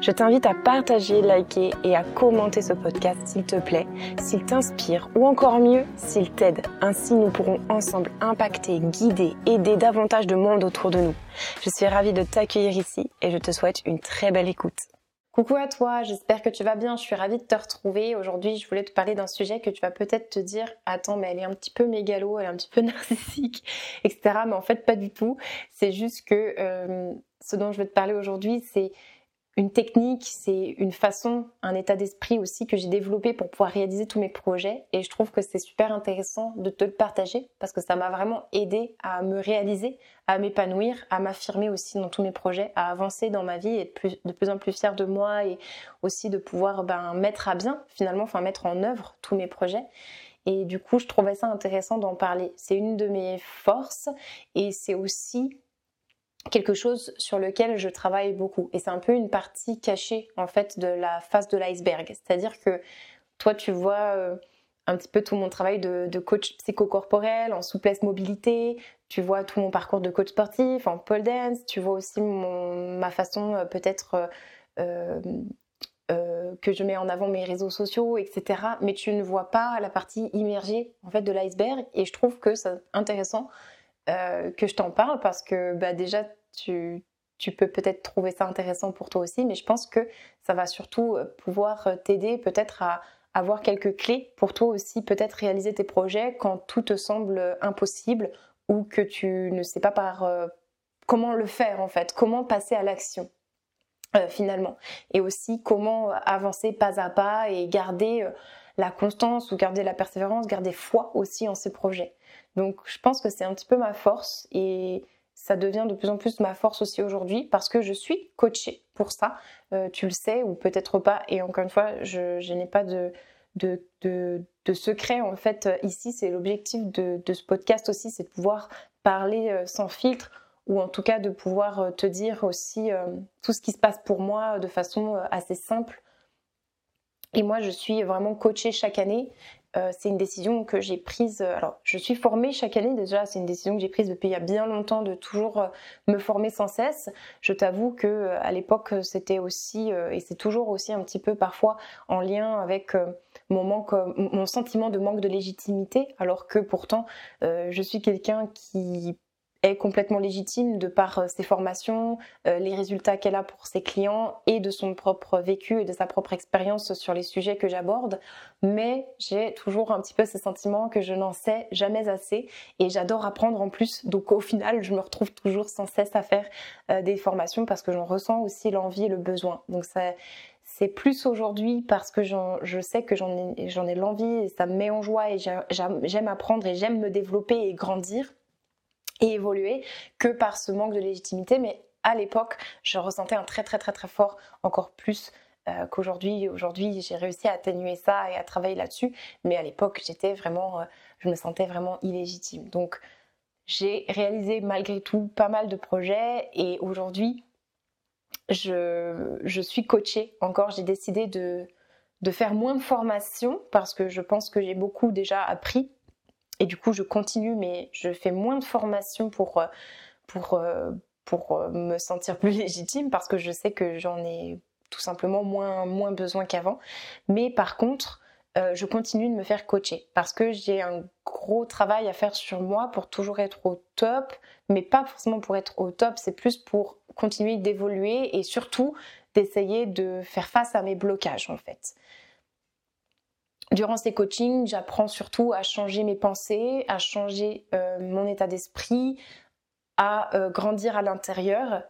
Je t'invite à partager, liker et à commenter ce podcast s'il te plaît, s'il t'inspire ou encore mieux, s'il t'aide. Ainsi, nous pourrons ensemble impacter, guider, aider davantage de monde autour de nous. Je suis ravie de t'accueillir ici et je te souhaite une très belle écoute. Coucou à toi, j'espère que tu vas bien, je suis ravie de te retrouver. Aujourd'hui, je voulais te parler d'un sujet que tu vas peut-être te dire, attends, mais elle est un petit peu mégalo, elle est un petit peu narcissique, etc. Mais en fait, pas du tout. C'est juste que euh, ce dont je vais te parler aujourd'hui, c'est une technique, c'est une façon, un état d'esprit aussi que j'ai développé pour pouvoir réaliser tous mes projets. Et je trouve que c'est super intéressant de te le partager parce que ça m'a vraiment aidé à me réaliser, à m'épanouir, à m'affirmer aussi dans tous mes projets, à avancer dans ma vie et être de plus en plus fière de moi et aussi de pouvoir ben, mettre à bien finalement, enfin mettre en œuvre tous mes projets. Et du coup, je trouvais ça intéressant d'en parler. C'est une de mes forces et c'est aussi quelque chose sur lequel je travaille beaucoup. Et c'est un peu une partie cachée en fait de la face de l'iceberg. C'est-à-dire que toi, tu vois euh, un petit peu tout mon travail de, coach psychocorporel, en souplesse mobilité, tu vois tout mon parcours de coach sportif, en pole dance, tu vois aussi ma façon euh, peut-être euh, que je mets en avant mes réseaux sociaux, etc. Mais tu ne vois pas la partie immergée en fait de l'iceberg. Et je trouve que c'est intéressant que je t'en parle parce que bah, déjà, tu, peux peut-être trouver ça intéressant pour toi aussi, mais je pense que ça va surtout euh, pouvoir euh, t'aider peut-être à avoir quelques clés pour toi aussi, peut-être réaliser tes projets quand tout te semble impossible ou que tu ne sais pas par comment le faire en fait, comment passer à l'action. finalement et aussi comment avancer pas à pas et garder la constance ou garder la persévérance, garder foi aussi en ces projets. Donc je pense que c'est un petit peu ma force et ça devient de plus en plus ma force aussi aujourd'hui parce que je suis coachée pour ça. Euh, tu le sais ou peut-être pas. Et encore une fois, je, n'ai pas de, secret en fait ici. C'est l'objectif de, ce podcast aussi, c'est de pouvoir parler euh, sans filtre ou en tout cas de pouvoir euh, te dire aussi tout ce qui se passe pour moi de façon assez simple. Et moi, je suis vraiment coachée chaque année euh, c'est une décision que j'ai prise. Euh, alors, je suis formée chaque année déjà. C'est une décision que j'ai prise depuis il y a bien longtemps de toujours euh, me former sans cesse. Je t'avoue que à l'époque, c'était aussi et c'est toujours aussi un petit peu parfois en lien avec mon manque, mon sentiment de manque de légitimité, alors que pourtant, je suis quelqu'un qui est complètement légitime de par euh, ses formations, euh, les résultats qu'elle a pour ses clients et de son propre vécu et de sa propre expérience sur les sujets que j'aborde. Mais j'ai toujours un petit peu ce sentiment que je n'en sais jamais assez et j'adore apprendre en plus. Donc au final, je me retrouve toujours sans cesse à faire euh, des formations parce que j'en ressens aussi l'envie et le besoin. Donc c'est plus aujourd'hui parce que je sais que j'en ai, ai l'envie et ça me met en joie et j'aime apprendre et j'aime me développer et grandir et évoluer que par ce manque de légitimité. Mais à l'époque, je ressentais un très très très très fort, encore plus euh, qu'aujourd'hui. Aujourd'hui, j'ai réussi à atténuer ça et à travailler là-dessus. Mais à l'époque, j'étais vraiment, euh, je me sentais vraiment illégitime. Donc, j'ai réalisé malgré tout pas mal de projets et aujourd'hui, je, je suis coachée. Encore, j'ai décidé de, de faire moins de formation parce que je pense que j'ai beaucoup déjà appris et du coup, je continue, mais je fais moins de formation pour, euh, pour, euh, pour euh, me sentir plus légitime parce que je sais que j'en ai tout simplement moins, moins besoin qu'avant. Mais par contre, je continue de me faire coacher parce que j'ai un gros travail à faire sur moi pour toujours être au top, mais pas forcément pour être au top, c'est plus pour continuer d'évoluer et surtout d'essayer de faire face à mes blocages en fait. Durant ces coachings, j'apprends surtout à changer mes pensées, à changer euh, mon état d'esprit, à euh, grandir à l'intérieur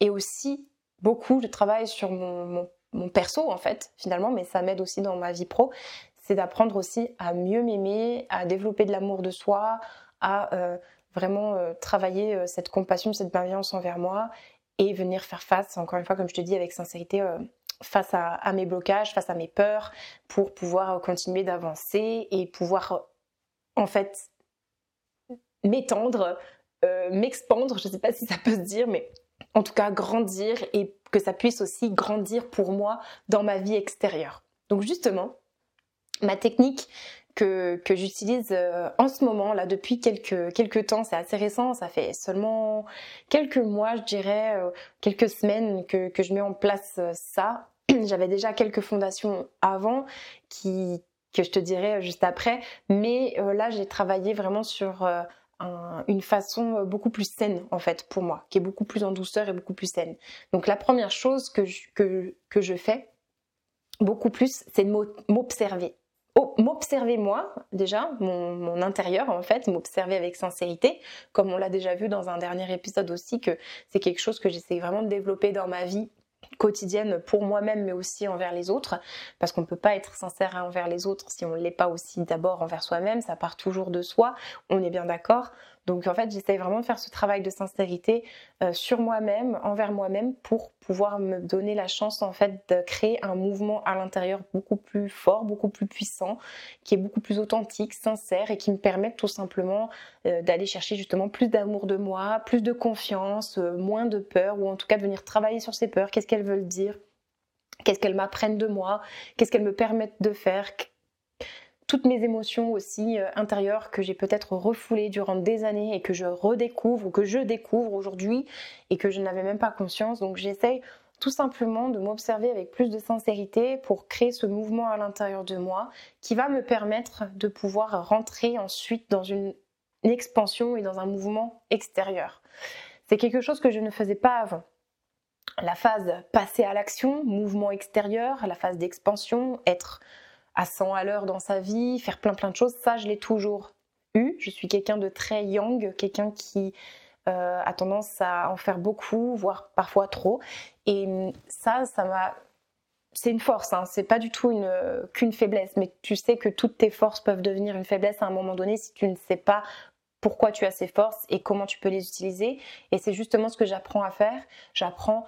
et aussi beaucoup de travail sur mon, perso en fait finalement, mais ça m'aide aussi dans ma vie pro, c'est d'apprendre aussi à mieux m'aimer, à développer de l'amour de soi, à euh, vraiment travailler cette compassion, cette bienveillance envers moi et venir faire face, encore une fois, comme je te dis, avec sincérité, face à, mes blocages, face à mes peurs, pour pouvoir continuer d'avancer et pouvoir en fait m'étendre, euh, m'expandre, je ne sais pas si ça peut se dire, mais en tout cas grandir et que ça puisse aussi grandir pour moi dans ma vie extérieure. Donc justement, ma technique que, que j'utilise euh, en ce moment, là, depuis quelques, quelques temps, c'est assez récent, ça fait seulement quelques mois, je dirais, euh, quelques semaines que, que je mets en place ça. J'avais déjà quelques fondations avant qui, que je te dirai juste après, mais là, j'ai travaillé vraiment sur une façon euh, beaucoup plus saine en fait pour moi, qui est beaucoup plus en douceur et beaucoup plus saine. Donc la première chose que je, que, que je fais beaucoup plus, c'est de m'observer. Oh, m'observer moi déjà, mon, mon, intérieur en fait, m'observer avec sincérité, comme on l'a déjà vu dans un dernier épisode aussi, que c'est quelque chose que j'essaie vraiment de développer dans ma vie quotidienne pour moi-même mais aussi envers les autres. Parce qu'on ne peut pas être sincère envers les autres si on ne l'est pas aussi d'abord envers soi-même. Ça part toujours de soi. On est bien d'accord donc en fait, j'essaye vraiment de faire ce travail de sincérité euh, sur moi-même, envers moi-même, pour pouvoir me donner la chance en fait de créer un mouvement à l'intérieur beaucoup plus fort, beaucoup plus puissant, qui est beaucoup plus authentique, sincère et qui me permette tout simplement euh, d'aller chercher justement plus d'amour de moi, plus de confiance, euh, moins de peur, ou en tout cas de venir travailler sur ces peurs, qu'est-ce qu'elles veulent dire? Qu'est-ce qu'elles m'apprennent de moi, qu'est-ce qu'elles me permettent de faire, toutes mes émotions aussi euh, intérieures que j'ai peut-être refoulées durant des années et que je redécouvre ou que je découvre aujourd'hui et que je n'avais même pas conscience. Donc j'essaye tout simplement de m'observer avec plus de sincérité pour créer ce mouvement à l'intérieur de moi qui va me permettre de pouvoir rentrer ensuite dans une expansion et dans un mouvement extérieur. C'est quelque chose que je ne faisais pas avant. La phase passer à l'action, mouvement extérieur, la phase d'expansion, être à 100 à l'heure dans sa vie, faire plein plein de choses, ça je l'ai toujours eu. Je suis quelqu'un de très yang, quelqu'un qui euh, a tendance à en faire beaucoup, voire parfois trop. Et hum, ça, ça m'a c'est une force, hein. c'est pas du tout une qu'une faiblesse, mais tu sais que toutes tes forces peuvent devenir une faiblesse à un moment donné si tu ne sais pas pourquoi tu as ces forces et comment tu peux les utiliser. Et c'est justement ce que j'apprends à faire. J'apprends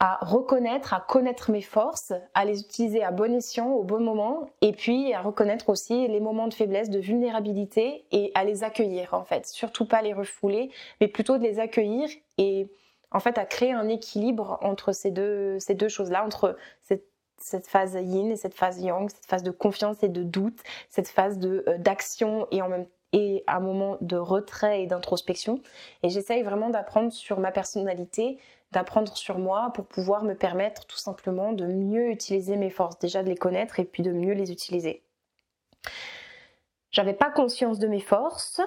à reconnaître, à connaître mes forces, à les utiliser à bon escient, au bon moment, et puis à reconnaître aussi les moments de faiblesse, de vulnérabilité, et à les accueillir en fait. Surtout pas les refouler, mais plutôt de les accueillir et en fait à créer un équilibre entre ces deux, ces deux choses-là, entre cette, phase yin et cette phase yang, cette phase de confiance et de doute, cette phase euh, d'action et en même et un moment de retrait et d'introspection. Et j'essaye vraiment d'apprendre sur ma personnalité, d'apprendre sur moi pour pouvoir me permettre tout simplement de mieux utiliser mes forces, déjà de les connaître et puis de mieux les utiliser. J'avais pas conscience de mes forces.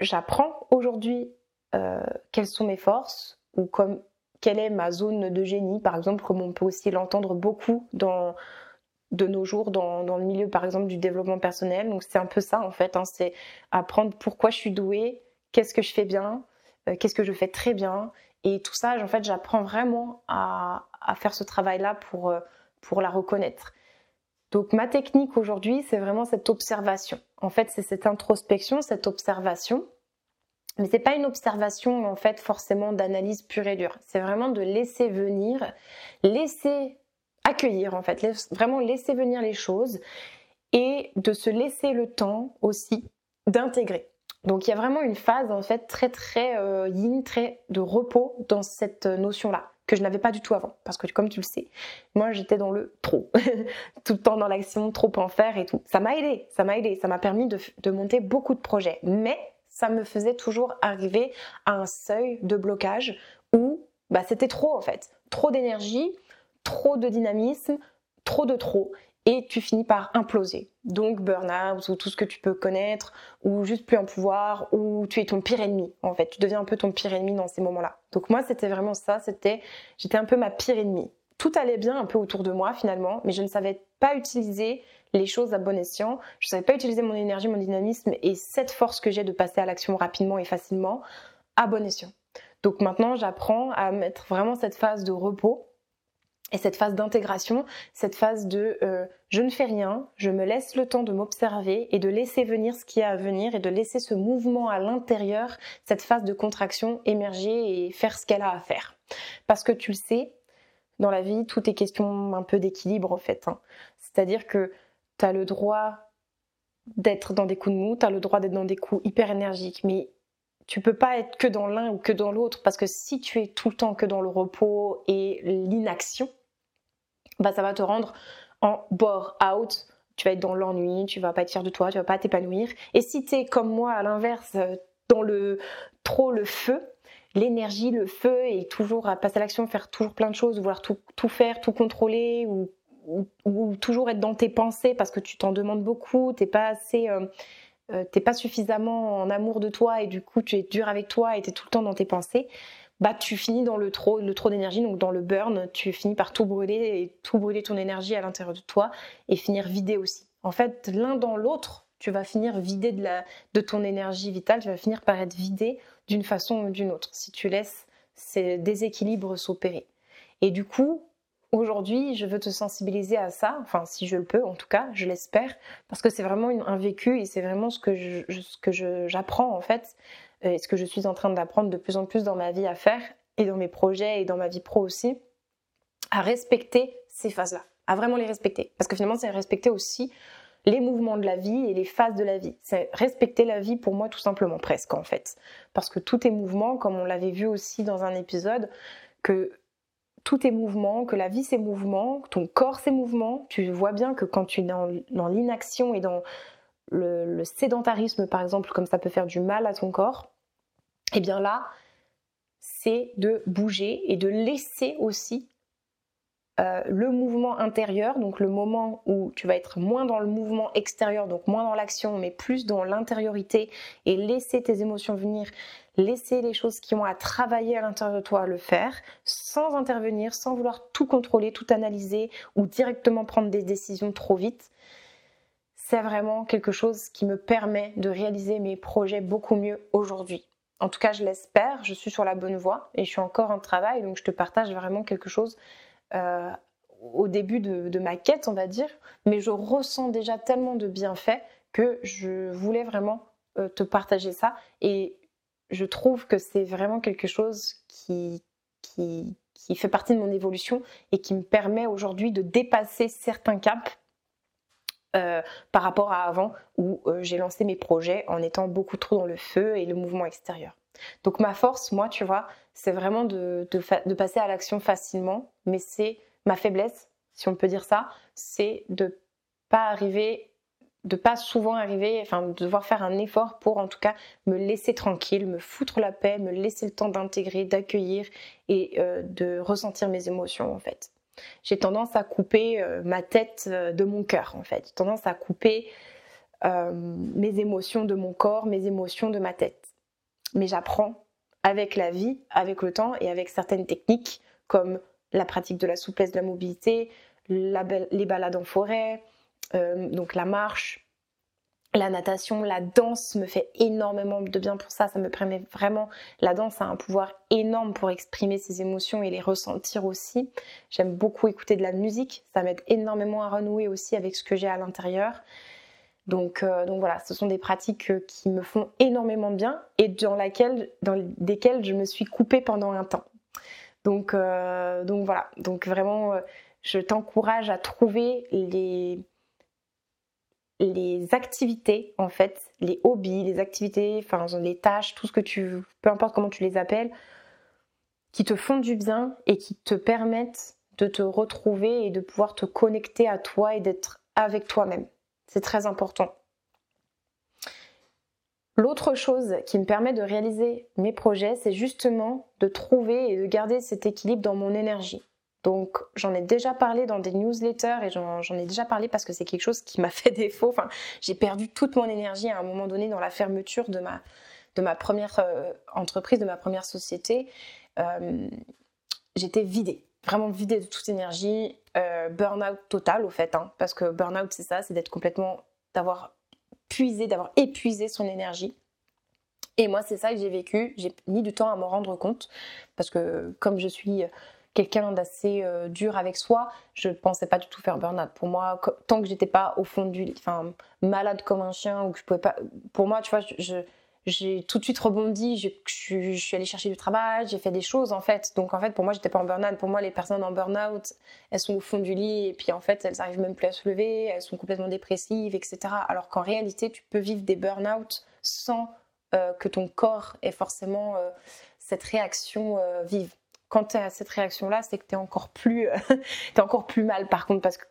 J'apprends aujourd'hui euh, quelles sont mes forces ou comme quelle est ma zone de génie, par exemple, comme on peut aussi l'entendre beaucoup dans de nos jours dans, le milieu, par exemple, du développement personnel. Donc c'est un peu ça en fait, hein. c'est apprendre pourquoi je suis douée, qu'est-ce que je fais bien, euh, qu'est-ce que je fais très bien, et tout ça, en fait, j'apprends vraiment à, faire ce travail-là pour, euh, pour la reconnaître. Donc ma technique aujourd'hui, c'est vraiment cette observation. En fait, c'est cette introspection, cette observation. Mais c'est pas une observation en fait forcément d'analyse pure et dure. C'est vraiment de laisser venir, laisser accueillir en fait, vraiment laisser venir les choses et de se laisser le temps aussi d'intégrer. Donc il y a vraiment une phase en fait très très euh, yin, très de repos dans cette notion-là que je n'avais pas du tout avant. Parce que comme tu le sais, moi j'étais dans le trop, tout le temps dans l'action, trop en faire et tout. Ça m'a aidé, ça m'a aidé, ça m'a permis de, de monter beaucoup de projets, mais ça me faisait toujours arriver à un seuil de blocage où bah, c'était trop en fait, trop d'énergie, trop de dynamisme, trop de trop et tu finis par imploser. Donc burn-out ou tout ce que tu peux connaître, ou juste plus en pouvoir, ou tu es ton pire ennemi en fait. Tu deviens un peu ton pire ennemi dans ces moments-là. Donc moi c'était vraiment ça, c'était j'étais un peu ma pire ennemie. Tout allait bien un peu autour de moi finalement, mais je ne savais pas utiliser les choses à bon escient. Je ne savais pas utiliser mon énergie, mon dynamisme et cette force que j'ai de passer à l'action rapidement et facilement à bon escient. Donc maintenant, j'apprends à mettre vraiment cette phase de repos et cette phase d'intégration, cette phase de euh, je ne fais rien, je me laisse le temps de m'observer et de laisser venir ce qui a à venir et de laisser ce mouvement à l'intérieur, cette phase de contraction émerger et faire ce qu'elle a à faire. Parce que tu le sais, dans la vie, tout est question un peu d'équilibre en fait. Hein. C'est-à-dire que tu as le droit d'être dans des coups de mou, tu as le droit d'être dans des coups hyper énergiques, mais tu peux pas être que dans l'un ou que dans l'autre parce que si tu es tout le temps que dans le repos et l'inaction, bah ça va te rendre en bore out. Tu vas être dans l'ennui, tu vas pas être fier de toi, tu vas pas t'épanouir. Et si tu es comme moi à l'inverse, euh, dans le trop le feu, l'énergie, le feu et toujours à passer à l'action, faire toujours plein de choses, vouloir tout, tout faire, tout contrôler ou, ou, toujours être dans tes pensées parce que tu t'en demandes beaucoup, t'es pas assez, euh, euh, t'es pas suffisamment en amour de toi et du coup tu es dur avec toi et t'es tout le temps dans tes pensées bah tu finis dans le trop, le trop d'énergie, donc dans le burn, tu finis par tout brûler et tout brûler ton énergie à l'intérieur de toi et finir vidé aussi. En fait, l'un dans l'autre, tu vas finir vidé de, la, de ton énergie vitale, tu vas finir par être vidé d'une façon ou d'une autre si tu laisses ces déséquilibres s'opérer. Et du coup, aujourd'hui, je veux te sensibiliser à ça, enfin si je le peux en tout cas, je l'espère, parce que c'est vraiment un vécu et c'est vraiment ce que j'apprends en fait et ce que je suis en train d'apprendre de plus en plus dans ma vie à faire et dans mes projets et dans ma vie pro aussi, à respecter ces phases-là, à vraiment les respecter. Parce que finalement, c'est respecter aussi les mouvements de la vie et les phases de la vie. C'est respecter la vie pour moi tout simplement, presque en fait. Parce que tout est mouvement, comme on l'avait vu aussi dans un épisode, que tout est mouvement, que la vie c'est mouvement, que ton corps c'est mouvement. Tu vois bien que quand tu es dans, l'inaction et dans le, sédentarisme par exemple, comme ça peut faire du mal à ton corps, eh bien là, c'est de bouger et de laisser aussi euh, le mouvement intérieur, donc le moment où tu vas être moins dans le mouvement extérieur, donc moins dans l'action, mais plus dans l'intériorité et laisser tes émotions venir, laisser les choses qui ont à travailler à l'intérieur de toi le faire, sans intervenir, sans vouloir tout contrôler, tout analyser ou directement prendre des décisions trop vite. C'est vraiment quelque chose qui me permet de réaliser mes projets beaucoup mieux aujourd'hui. En tout cas, je l'espère, je suis sur la bonne voie et je suis encore en travail, donc je te partage vraiment quelque chose euh, au début de, ma quête, on va dire, mais je ressens déjà tellement de bienfaits que je voulais vraiment euh, te partager ça. Et je trouve que c'est vraiment quelque chose qui, qui, fait partie de mon évolution et qui me permet aujourd'hui de dépasser certains caps euh, par rapport à avant où euh, j'ai lancé mes projets en étant beaucoup trop dans le feu et le mouvement extérieur. Donc ma force, moi, tu vois, c'est vraiment de, passer à l'action facilement, mais c'est ma faiblesse, si on peut dire ça, c'est de pas arriver de pas souvent arriver, enfin de devoir faire un effort pour en tout cas me laisser tranquille, me foutre la paix, me laisser le temps d'intégrer, d'accueillir et euh, de ressentir mes émotions en fait j'ai tendance à couper euh, ma tête euh, de mon cœur, en fait. J'ai tendance à couper euh, mes émotions de mon corps, mes émotions de ma tête. Mais j'apprends avec la vie, avec le temps et avec certaines techniques comme la pratique de la souplesse de la mobilité, les balades en forêt, donc la marche, la natation, la danse me fait énormément de bien pour ça. Ça me permet vraiment. La danse a un pouvoir énorme pour exprimer ses émotions et les ressentir aussi. J'aime beaucoup écouter de la musique. Ça m'aide énormément à renouer aussi avec ce que j'ai à l'intérieur. Donc, euh, voilà, ce sont des pratiques euh, qui me font énormément bien et dans, desquelles je me suis coupée pendant un temps. Donc, euh, donc voilà, donc vraiment, je t'encourage à trouver les les activités, en fait, les hobbies, les activités, enfin les tâches, tout ce que tu, peu importe comment tu les appelles, qui te font du bien et qui te permettent de te retrouver et de pouvoir te connecter à toi et d'être avec toi-même. C'est très important. L'autre chose qui me permet de réaliser mes projets, c'est justement de trouver et de garder cet équilibre dans mon énergie. Donc j'en ai déjà parlé dans des newsletters et j'en ai déjà parlé parce que c'est quelque chose qui m'a fait défaut. J'ai perdu toute mon énergie à un moment donné dans la fermeture de ma, de ma première euh, entreprise, de ma première société. Euh, j'étais vidée, vraiment vidée de toute énergie, euh, burn-out total au fait, hein, parce que burn-out c'est ça, c'est d'être complètement, d'avoir puisé, d'avoir épuisé son énergie. Et moi, c'est ça que j'ai vécu. J'ai mis du temps à m'en rendre compte parce que comme je suis quelqu'un d'assez euh, dur avec soi, je pensais pas du tout faire burn-out. Pour moi, tant que j'étais pas au fond du lit, enfin malade comme un chien ou que je pouvais pas, pour moi, tu vois, j'ai tout de suite rebondi, je, suis allée chercher du travail, j'ai fait des choses en fait. Donc en fait, pour moi, j'étais pas en burn-out. Pour moi, les personnes en burn-out, elles sont au fond du lit et puis en fait, elles arrivent même plus à se lever, elles sont complètement dépressives, etc. Alors qu'en réalité, tu peux vivre des burn-out sans euh, que ton corps ait forcément euh, cette réaction vive quand tu as cette réaction-là, c'est que tu es encore plus, es encore plus mal par contre, parce que,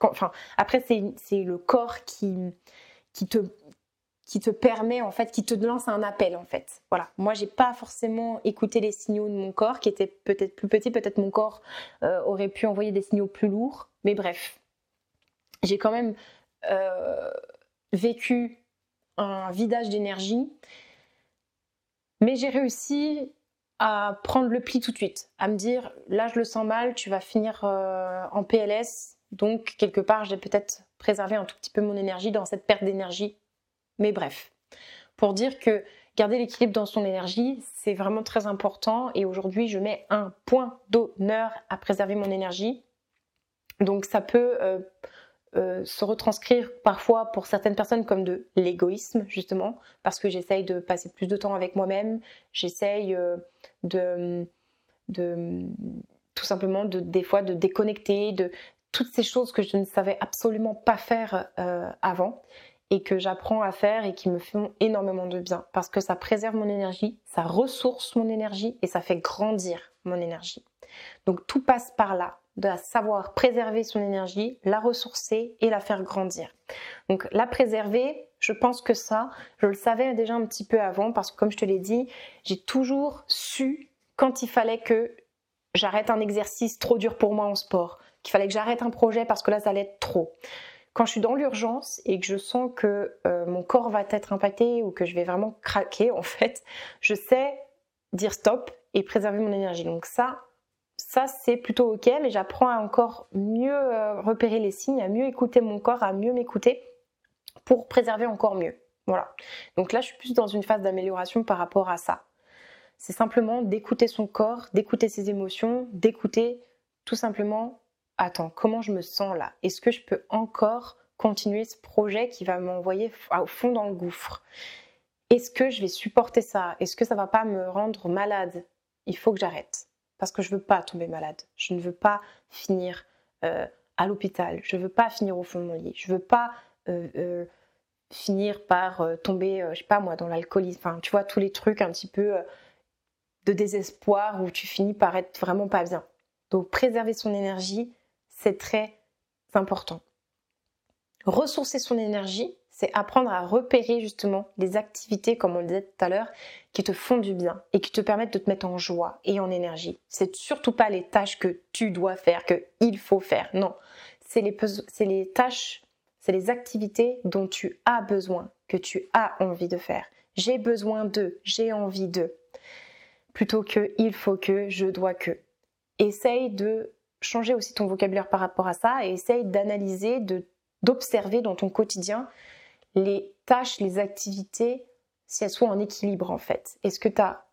après c'est le corps qui, qui te qui te permet en fait, qui te lance un appel en fait. Voilà. Moi, j'ai pas forcément écouté les signaux de mon corps, qui étaient peut-être plus petits. Peut-être mon corps euh, aurait pu envoyer des signaux plus lourds. Mais bref, j'ai quand même euh, vécu un vidage d'énergie, mais j'ai réussi à prendre le pli tout de suite, à me dire là je le sens mal, tu vas finir euh, en PLS, donc quelque part j'ai peut-être préservé un tout petit peu mon énergie dans cette perte d'énergie. Mais bref, pour dire que garder l'équilibre dans son énergie, c'est vraiment très important et aujourd'hui je mets un point d'honneur à préserver mon énergie. Donc ça peut euh, euh, se retranscrire parfois pour certaines personnes comme de l'égoïsme justement parce que j'essaye de passer plus de temps avec moi-même, j'essaye euh, de, de, tout simplement de des fois de déconnecter de toutes ces choses que je ne savais absolument pas faire euh, avant et que j'apprends à faire et qui me font énormément de bien parce que ça préserve mon énergie, ça ressource mon énergie et ça fait grandir mon énergie. Donc tout passe par là de savoir préserver son énergie, la ressourcer et la faire grandir. Donc la préserver, je pense que ça, je le savais déjà un petit peu avant parce que comme je te l'ai dit, j'ai toujours su quand il fallait que j'arrête un exercice trop dur pour moi en sport, qu'il fallait que j'arrête un projet parce que là ça allait être trop. Quand je suis dans l'urgence et que je sens que euh, mon corps va être impacté ou que je vais vraiment craquer en fait, je sais dire stop et préserver mon énergie. Donc ça, ça c'est plutôt ok, mais j'apprends à encore mieux euh, repérer les signes, à mieux écouter mon corps, à mieux m'écouter pour préserver encore mieux. Voilà. Donc là, je suis plus dans une phase d'amélioration par rapport à ça. C'est simplement d'écouter son corps, d'écouter ses émotions, d'écouter tout simplement, attends, comment je me sens là? Est-ce que je peux encore continuer ce projet qui va m'envoyer au fond dans le gouffre? Est-ce que je vais supporter ça? Est-ce que ça va pas me rendre malade? Il faut que j'arrête parce que je veux pas tomber malade. Je ne veux pas finir euh, à l'hôpital. Je ne veux pas finir au fond de mon lit. Je ne veux pas euh, euh, finir par tomber, je sais pas moi, dans l'alcoolisme. Enfin, tu vois, tous les trucs un petit peu de désespoir où tu finis par être vraiment pas bien. Donc, préserver son énergie, c'est très important. Ressourcer son énergie, c'est apprendre à repérer justement les activités, comme on le disait tout à l'heure, qui te font du bien et qui te permettent de te mettre en joie et en énergie. C'est surtout pas les tâches que tu dois faire, que il faut faire. Non, c'est les, les tâches, c'est les activités dont tu as besoin, que tu as envie de faire. J'ai besoin de, j'ai envie de, plutôt que il faut que, je dois que. Essaye de changer aussi ton vocabulaire par rapport à ça et essaye d'analyser, d'observer dans ton quotidien les tâches, les activités, si elles sont en équilibre en fait. Est-ce que tu as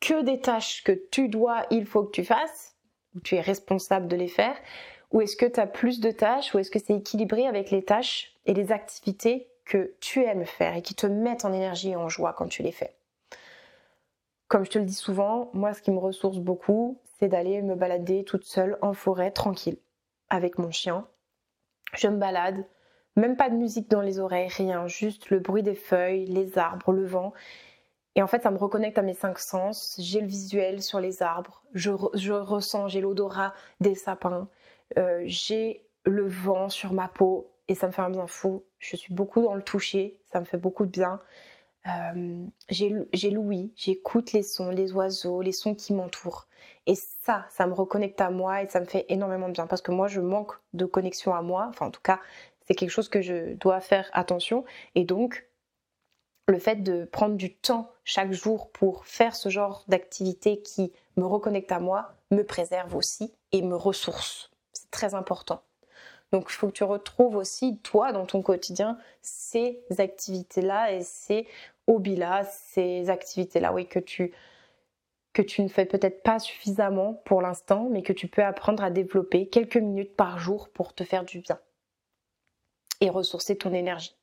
que des tâches que tu dois, il faut que tu fasses, ou tu es responsable de les faire, ou est-ce que tu as plus de tâches, ou est-ce que c'est équilibré avec les tâches et les activités que tu aimes faire et qui te mettent en énergie et en joie quand tu les fais? Comme je te le dis souvent, moi ce qui me ressource beaucoup, c'est d'aller me balader toute seule en forêt tranquille avec mon chien. Je me balade, même pas de musique dans les oreilles, rien, juste le bruit des feuilles, les arbres, le vent. Et en fait, ça me reconnecte à mes cinq sens. J'ai le visuel sur les arbres, je, ressens, j'ai l'odorat des sapins, euh, j'ai le vent sur ma peau et ça me fait un bien fou. Je suis beaucoup dans le toucher, ça me fait beaucoup de bien. Euh, j'ai l'ouïe, j'écoute les sons, les oiseaux, les sons qui m'entourent. Et ça, ça me reconnecte à moi et ça me fait énormément de bien parce que moi, je manque de connexion à moi. Enfin, en tout cas, c'est quelque chose que je dois faire attention. Et donc, le fait de prendre du temps chaque jour pour faire ce genre d'activité qui me reconnecte à moi, me préserve aussi et me ressource. C'est très important. Donc il faut que tu retrouves aussi, toi, dans ton quotidien, ces activités-là et c'est hobbies-là, ces activités-là, oui, que tu, que tu ne fais peut-être pas suffisamment pour l'instant, mais que tu peux apprendre à développer quelques minutes par jour pour te faire du bien et ressourcer ton énergie.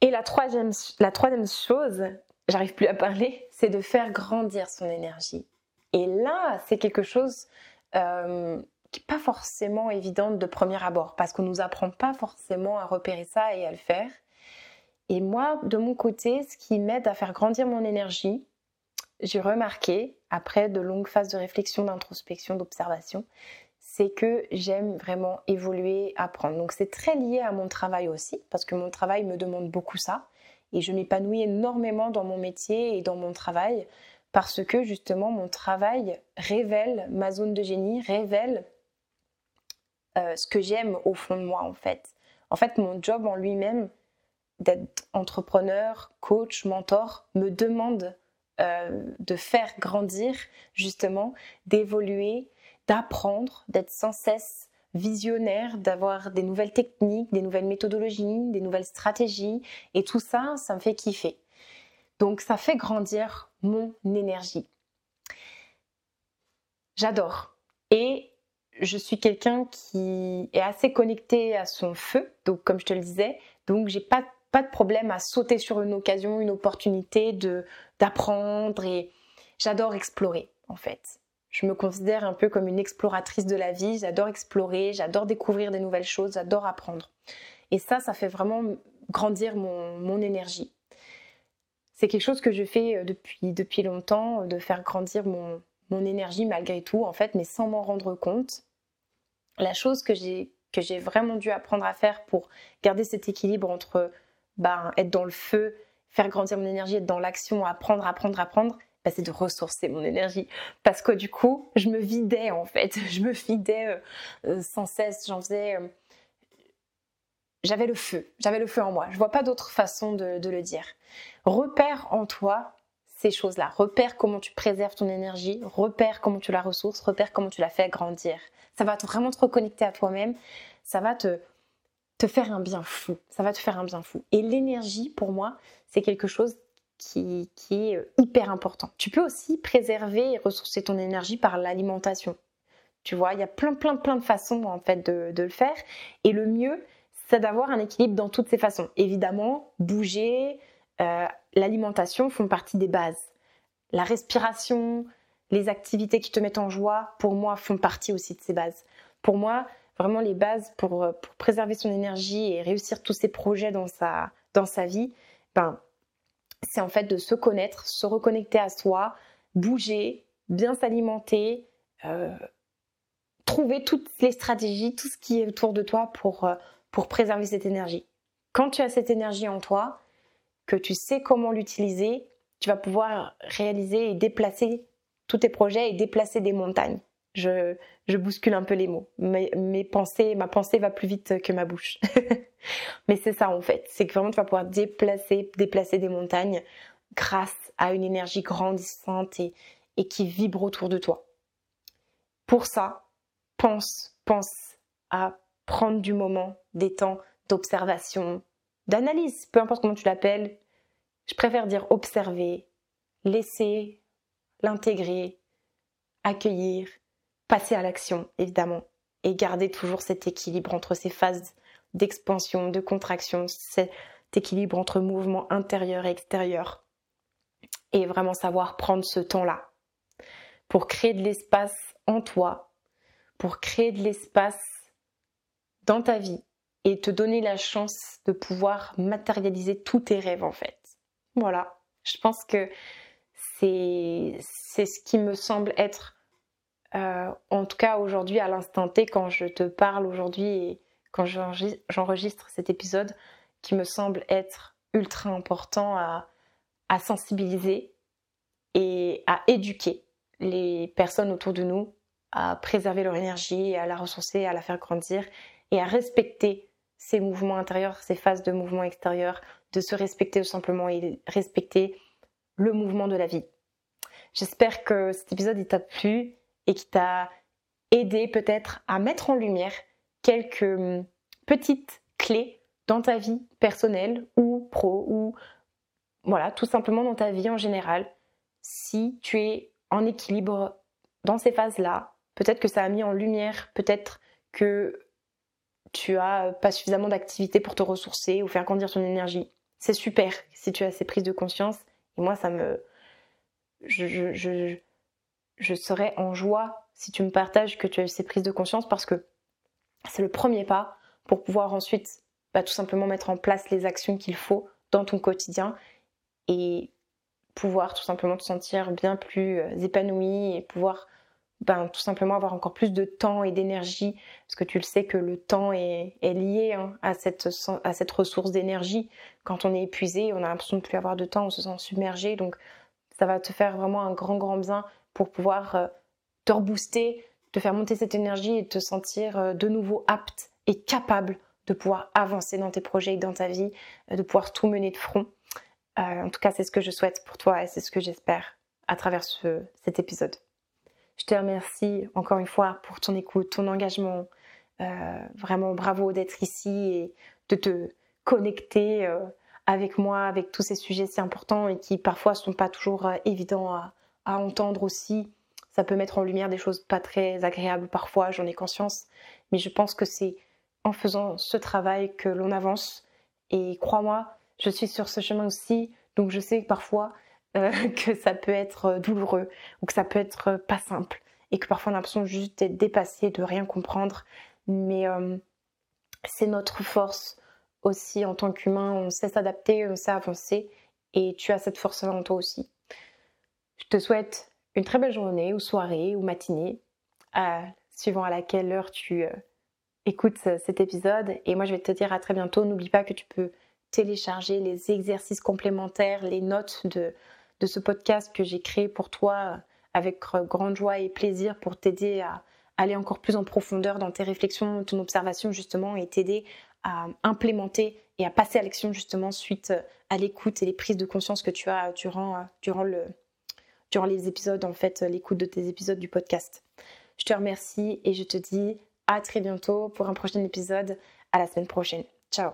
Et la troisième, la troisième chose, j'arrive plus à parler, c'est de faire grandir son énergie. Et là, c'est quelque chose euh, qui n'est pas forcément évident de premier abord, parce qu'on ne nous apprend pas forcément à repérer ça et à le faire. Et moi, de mon côté, ce qui m'aide à faire grandir mon énergie, j'ai remarqué, après de longues phases de réflexion, d'introspection, d'observation, c'est que j'aime vraiment évoluer, apprendre. Donc c'est très lié à mon travail aussi, parce que mon travail me demande beaucoup ça. Et je m'épanouis énormément dans mon métier et dans mon travail, parce que justement mon travail révèle ma zone de génie, révèle euh, ce que j'aime au fond de moi en fait. En fait, mon job en lui-même d'être entrepreneur, coach, mentor me demande euh, de faire grandir justement, d'évoluer, d'apprendre, d'être sans cesse visionnaire, d'avoir des nouvelles techniques, des nouvelles méthodologies, des nouvelles stratégies. Et tout ça, ça me fait kiffer. Donc ça fait grandir mon énergie. J'adore. Et je suis quelqu'un qui est assez connecté à son feu, donc comme je te le disais, donc j'ai pas pas de problème à sauter sur une occasion, une opportunité d'apprendre et j'adore explorer en fait. Je me considère un peu comme une exploratrice de la vie, j'adore explorer, j'adore découvrir des nouvelles choses, j'adore apprendre. Et ça, ça fait vraiment grandir mon, mon énergie. C'est quelque chose que je fais euh, depuis, depuis longtemps, de faire grandir mon, mon énergie malgré tout, en fait, mais sans m'en rendre compte. La chose que j'ai que j'ai vraiment dû apprendre à faire pour garder cet équilibre entre ben, être dans le feu, faire grandir mon énergie, être dans l'action, apprendre, apprendre, apprendre, c'est de ressourcer mon énergie. Parce que du coup, je me vidais en fait, je me vidais euh, euh, sans cesse, j'en faisais... Euh, j'avais le feu, j'avais le feu en moi. Je vois pas d'autre façon de, de le dire. Repère en toi ces choses-là. Repère comment tu préserves ton énergie, repère comment tu la ressources, repère comment tu la fais grandir. Ça va vraiment te reconnecter à toi-même, ça va te te faire un bien fou. Ça va te faire un bien fou. Et l'énergie, pour moi, c'est quelque chose qui, est euh, hyper important. Tu peux aussi préserver et ressourcer ton énergie par l'alimentation. Tu vois, il y a plein, plein, plein de façons en fait de, le faire. Et le mieux, c'est d'avoir un équilibre dans toutes ces façons. Évidemment, bouger, euh, l'alimentation font partie des bases. La respiration, les activités qui te mettent en joie, pour moi, font partie aussi de ces bases. Pour moi, vraiment les bases pour, euh, pour, préserver son énergie et réussir tous ses projets dans sa, dans sa vie, ben, c'est en fait de se connaître, se reconnecter à soi, bouger, bien s'alimenter, euh, trouver toutes les stratégies, tout ce qui est autour de toi pour, euh, pour préserver cette énergie. Quand tu as cette énergie en toi, que tu sais comment l'utiliser, tu vas pouvoir réaliser et déplacer tous tes projets et déplacer des montagnes je, bouscule un peu les mots. Mes, pensées, ma pensée va plus vite que ma bouche. Mais c'est ça en fait, c'est que vraiment tu vas pouvoir déplacer, déplacer des montagnes grâce à une énergie grandissante et qui vibre autour de toi. Pour ça, pense, pense à prendre du moment, des temps d'observation, d'analyse, peu importe comment tu l'appelles. Je préfère dire observer, laisser l'intégrer, accueillir passer à l'action, évidemment, et garder toujours cet équilibre entre ces phases d'expansion, de contraction, cet équilibre entre mouvement intérieur et extérieur. Et vraiment savoir prendre ce temps-là pour créer de l'espace en toi, pour créer de l'espace dans ta vie et te donner la chance de pouvoir matérialiser tous tes rêves en fait. Voilà, je pense que c'est ce qui me semble être euh, en tout cas aujourd'hui à l'instant T quand je te parle aujourd'hui et quand j'enregistre cet épisode qui me semble être ultra important à, sensibiliser et à éduquer les personnes autour de nous à préserver leur énergie, à la ressourcer, à la faire grandir et à respecter ces mouvements intérieurs, ces phases de mouvement extérieur, de se respecter tout simplement et respecter le mouvement de la vie. J'espère que cet épisode t'a plu et qui t'a aidé peut-être à mettre en lumière quelques hum, petites clés dans ta vie personnelle ou pro ou voilà, tout simplement dans ta vie en général, si tu es en équilibre dans ces phases-là, peut-être que ça a mis en lumière, peut-être que tu as pas suffisamment d'activité pour te ressourcer ou faire grandir ton énergie. C'est super si tu as ces prises de conscience. Et moi, ça me. Je, je, je serais en joie si tu me partages que tu as eu ces prises de conscience parce que c'est le premier pas pour pouvoir ensuite bah, tout simplement mettre en place les actions qu'il faut dans ton quotidien et pouvoir tout simplement te sentir bien plus euh, épanoui et pouvoir ben, tout simplement avoir encore plus de temps et d'énergie, parce que tu le sais que le temps est, lié hein, à, cette, à cette ressource d'énergie. Quand on est épuisé, on a l'impression de plus avoir de temps, on se sent submergé, donc ça va te faire vraiment un grand, grand bien pour pouvoir euh, te rebooster, te faire monter cette énergie et te sentir euh, de nouveau apte et capable de pouvoir avancer dans tes projets et dans ta vie, euh, de pouvoir tout mener de front. en tout cas, c'est ce que je souhaite pour toi et c'est ce que j'espère à travers cet épisode. Je te remercie encore une fois pour ton écoute, ton engagement. Vraiment bravo d'être ici et de te connecter avec moi, avec tous ces sujets si importants et qui parfois sont pas toujours évidents à, entendre aussi. Ça peut mettre en lumière des choses pas très agréables parfois, j'en ai conscience, mais je pense que c'est en faisant ce travail que l'on avance. Et crois-moi, je suis sur ce chemin aussi, donc je sais parfois euh, que ça peut être euh, douloureux ou que ça peut être euh, pas simple et que parfois on a l'impression juste d'être dépassé, de rien comprendre. Mais c'est notre force aussi en tant qu'humain. On sait s'adapter, on sait avancer et tu as cette force-là en toi aussi. Je te souhaite une très belle journée ou soirée ou matinée, suivant à laquelle heure tu écoutes cet épisode. Et moi, je vais te dire à très bientôt. N'oublie pas que tu peux télécharger les exercices complémentaires, les notes de, de ce podcast que j'ai créé pour toi euh, avec grande joie et plaisir pour t'aider à aller encore plus en profondeur dans tes réflexions, ton observation justement et t'aider à implémenter et à passer à l'action justement suite euh, à l'écoute et les prises de conscience que tu as durant, euh, durant, le, durant les épisodes, en fait, l'écoute de tes épisodes du podcast. Je te remercie et je te dis à très bientôt pour un prochain épisode. À la semaine prochaine. Ciao